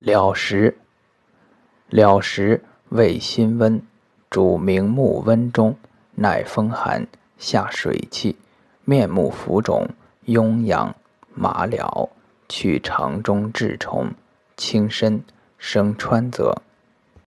了时，了时味辛温，主明目、温中、耐风寒、下水气、面目浮肿、痈痒、麻了、去肠中滞虫、轻身、生川泽。